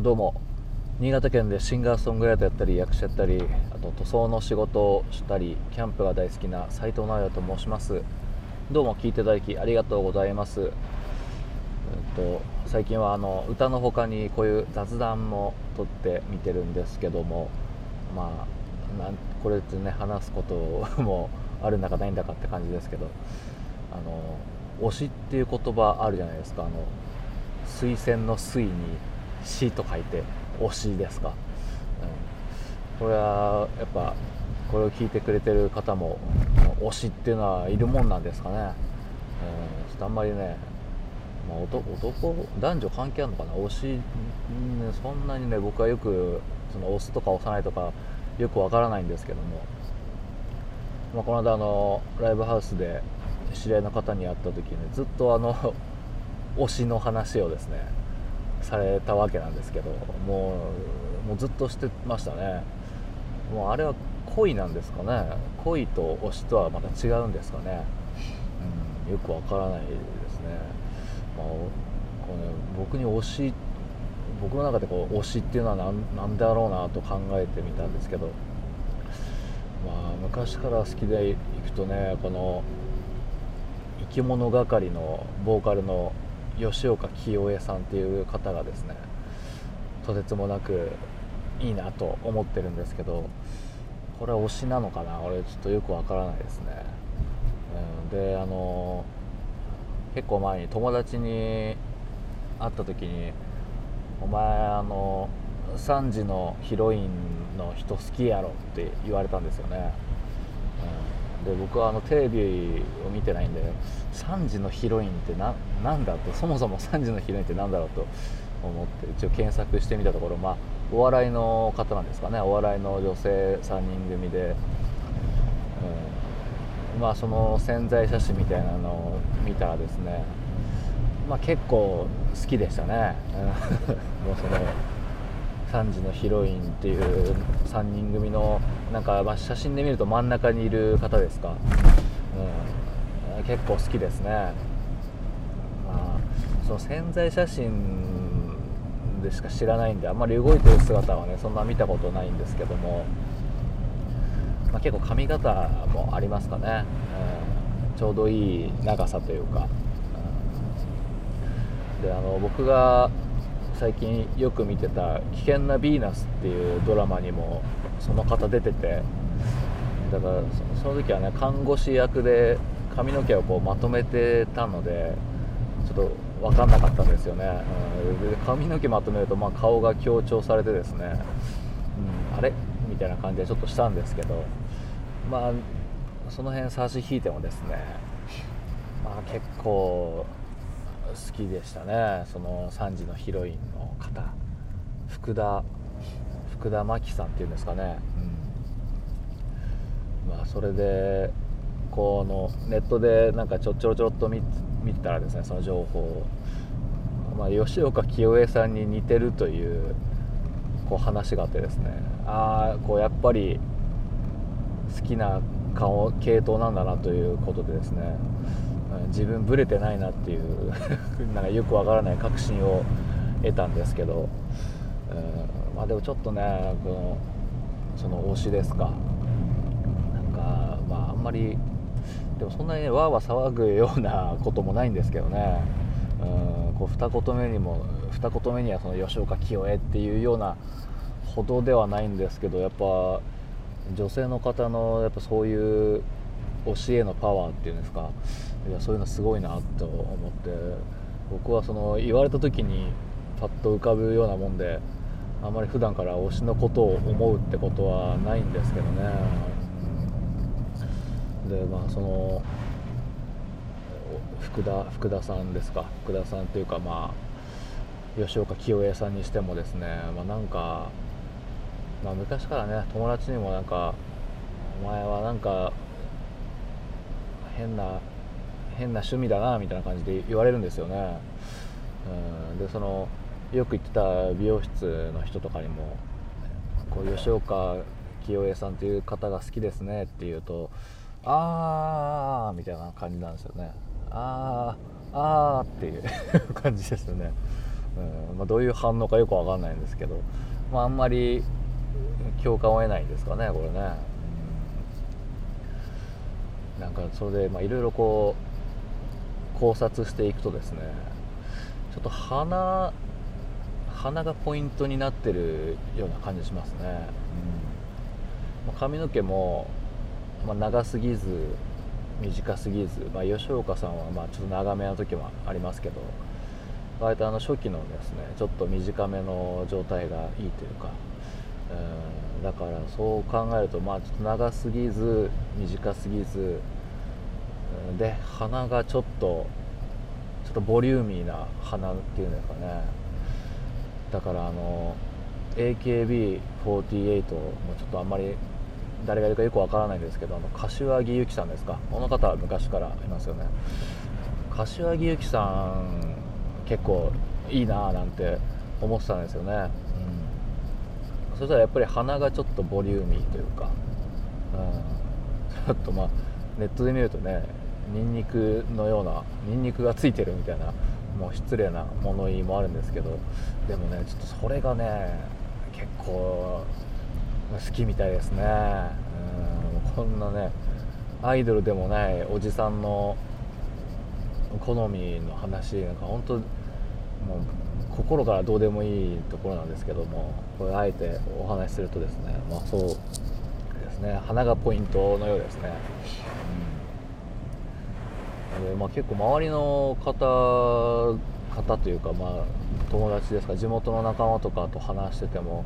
どうも。新潟県でシンガーソングライターやったり役者やったりあと塗装の仕事をしたりキャンプが大好きな斉藤直也と申します。どうも聞いていただきありがとうございます。えっと最近はあの歌の他にこういう雑談も撮ってみてるんですけどもまあなんこれってね話すこともあるんだかないんだかって感じですけどあの推しっていう言葉あるじゃないですか。あの推薦の推に死と書いて推しですか、うん、これはやっぱこれを聞いてくれてる方も推しっていうのはいるもんなんですかね、うん、ちょっとあんまりね、まあ、男男女関係あるのかな？推し、ね、そんなにね僕はよくその推すとか推さないとかよくわからないんですけども、まあ、この間あのライブハウスで知り合いの方に会った時に、ずっとあの 推しの話をですねされたわけなんですけどもうもうずっとしてましたね。もうあれは恋なんですかね。恋と推しとはまた違うんですかね、うん、よくわからないですね、まあ、こうね僕に推し僕の中でこう推しっていうのは何何だろうなと考えてみたんですけどまあ昔から好きでいくとねこの生き物係のボーカルの吉岡清江さんっていう方がですねとてつもなくいいなと思ってるんですけどこれ推しなのかな？俺ちょっとよくわからないですね、うん、であの結構前に友達に会った時に「お前あの3時のヒロインの人好きやろ」って言われたんですよね、で僕はあのテレビを見てないんで3時のヒロインって何だとそもそも3時のヒロインって何だろうと思って一応検索してみたところまあお笑いの方なんですかね。お笑いの女性3人組で、うん、まあその宣材写真みたいなのを見たらですねまあ結構好きでしたね。もうその3時のヒロインっていう3人組のなんかま写真で見ると真ん中にいる方ですか、うん、結構好きですね、まあ、その潜在写真でしか知らないんであんまり動いてる姿はねそんな見たことないんですけども、まあ、結構髪型もありますかね、うん、ちょうどいい長さというか、うん、であの僕が最近よく見てた「危険なヴィーナス」っていうドラマにもその方出ててだからその時はね看護師役で髪の毛をこうまとめてたのでちょっと分かんなかったんですよね、うん、髪の毛まとめるとまあ顔が強調されてですね、うん、あれ？みたいな感じでちょっとしたんですけどまあその辺差し引いてもですねまあ結構好きでしたね。その3時のヒロインの方。福田福田真紀さんっていうんですかね、うん、まあそれでこのネットでなんかちょちょろちょろっと見見たらですねその情報を。まあ、吉岡清江さんに似てるというこう話があってですね。ああこうやっぱり好きな顔系統なんだなということでですね。自分ブレてないなっていう なんかよくわからない確信を得たんですけど、うん、まあでもちょっとねこのその推しですか。なんかまああんまりでもそんなにねわーわー騒ぐようなこともないんですけどね、うん、こう二言目にも二言目にはその吉岡清江っていうようなほどではないんですけどやっぱ女性の方のやっぱそういう教えのパワーっていうんですか。いやそういうのすごいなと思って僕はその言われた時にパッと浮かぶようなもんであんまり普段から推しのことを思うってことはないんですけどね。でまあその福田福田さんですか。福田さんというかまあ吉岡清江さんにしてもですね、まあ、なんか、まあ、昔からね友達にもなんかお前はなんか変な変な趣味だなみたいな感じで言われるんですよね、うん、でそのよく行ってた美容室の人とかにもこう吉岡清江さんという方が好きですねって言うとあーみたいな感じなんですよね。あーあーっていう感じですよね、うん。まあ、どういう反応かよく分かんないんですけど、まあ、あんまり共感を得ないんですかねこれね、うん、なんかそれでいろいろこう考察していくとですねちょっと鼻鼻がポイントになってるような感じしますね、うん、髪の毛も、まあ、長すぎず短すぎず、まあ、吉岡さんはまあちょっと長めの時もありますけど割とあの初期のですねちょっと短めの状態がいいというか、うん、だからそう考えるとまあちょっと長すぎず短すぎずで鼻がちょっとちょっとボリューミーな鼻っていうんですかね。だからあの AKB48 もちょっとあんまり誰がいるかよくわからないんですけどあの柏木由紀さんですか。この方は昔からいますよね。柏木由紀さん結構いいなーなんて思ってたんですよね、うん、そしたらやっぱり鼻がちょっとボリューミーというか、うん、ちょっとまあネットで見るとねニンニクのようなニンニクがついてるみたいなもう失礼な物言いもあるんですけどでもねちょっとそれがね結構好きみたいですね。うんこんなねアイドルでもないおじさんの好みの話なんか本当もう心からどうでもいいところなんですけどもこれあえてお話しするとですねまあそうですね花がポイントのようですね、うん、でまあ、結構周りの方方というかまあ友達ですか地元の仲間とかと話してても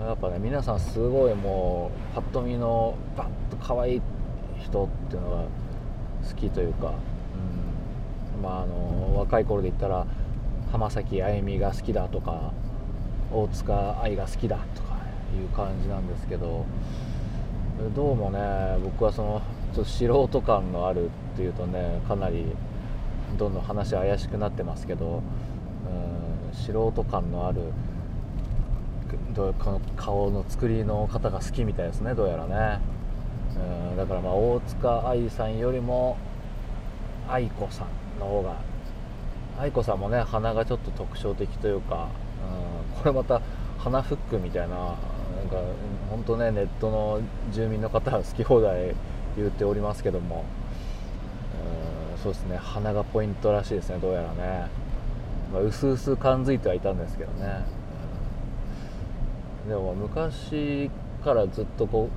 やっぱね皆さんすごいもうパッと見のバッと可愛い人っていうのが好きというか、うん、まああの若い頃で言ったら浜崎あゆみが好きだとか大塚愛が好きだとかいう感じなんですけどどうもね僕はそのちょっと素人感のあるっていうとねかなりどんどん話怪しくなってますけど、うん、素人感のあるどこの顔の作りの方が好きみたいですねどうやらね。うんだからまあ大塚愛さんよりも愛子さんの方が愛子さんもね鼻がちょっと特徴的というか、うん、これまた鼻フックみたいななんか本当ねネットの住民の方は好き放題言っておりますけども。そうですね。鼻がポイントらしいですねどうやらね、まあ、薄々感づいてはいたんですけどね。でも昔からずっとこ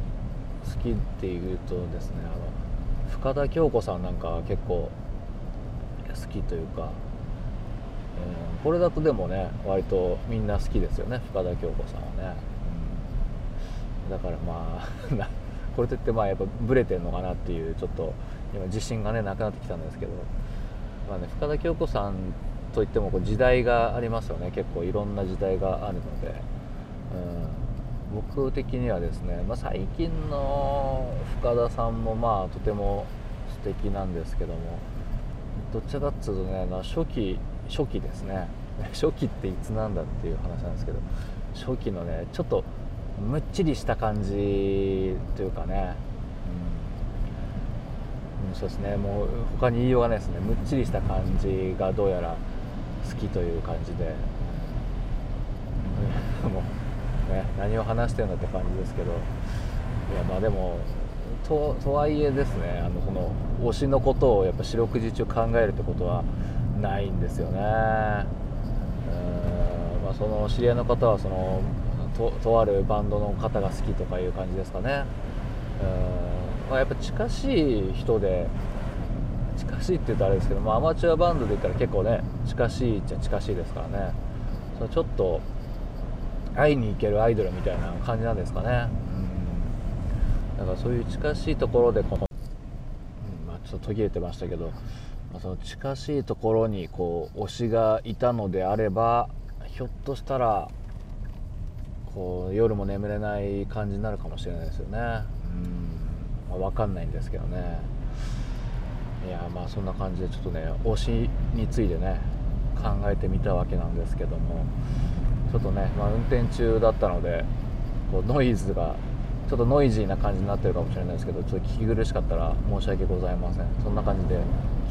う好きっていうとですねあの深田恭子さんなんか結構好きというか、えー、これだとでもね割とみんな好きですよね深田恭子さんはね、うん、だからまあ これといってまあやっぱブレてるのかなっていうちょっと今自信がねなくなってきたんですけど、まあね、深田恭子さんといってもこう時代がありますよね。結構いろんな時代があるので。うん、僕的にはですね、まあ、最近の深田さんもまあとても素敵なんですけども。どっちかっていうとね初期初期ですね。初期っていつなんだっていう話なんですけど。初期のねちょっとむっちりした感じというかね、うん、そうですね。もう他に言いようがないですね。むっちりした感じがどうやら好きという感じで、うん、もうね何を話してるんだって感じですけど。いやまあでもととはいえですね。あのその推しのことをやっぱ四六時中考えるってことはないんですよね。うん。まあ、その知り合いの方はそのととあるバンドの方が好きとかいう感じですかね。うん。まあ、やっぱ近しい人で近しいって言うとあれですけど、まあ、アマチュアバンドで言ったら結構ね近しいっちゃ近しいですからね。そのちょっと会いに行けるアイドルみたいな感じなんですかね、うん、だからそういう近しいところでこの、うんまあ、ちょっと途切れてましたけど、まあ、その近しいところにこう推しがいたのであればひょっとしたらこう夜も眠れない感じになるかもしれないですよね、うん。まあ、分かんないんですけどね。いやまあそんな感じでちょっとね推しについてね考えてみたわけなんですけども。ちょっとね、まあ、運転中だったのでこうノイズがちょっとノイジーな感じになってるかもしれないですけどちょっと聞き苦しかったら申し訳ございません。そんな感じで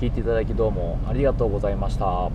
聞いていただきどうもありがとうございました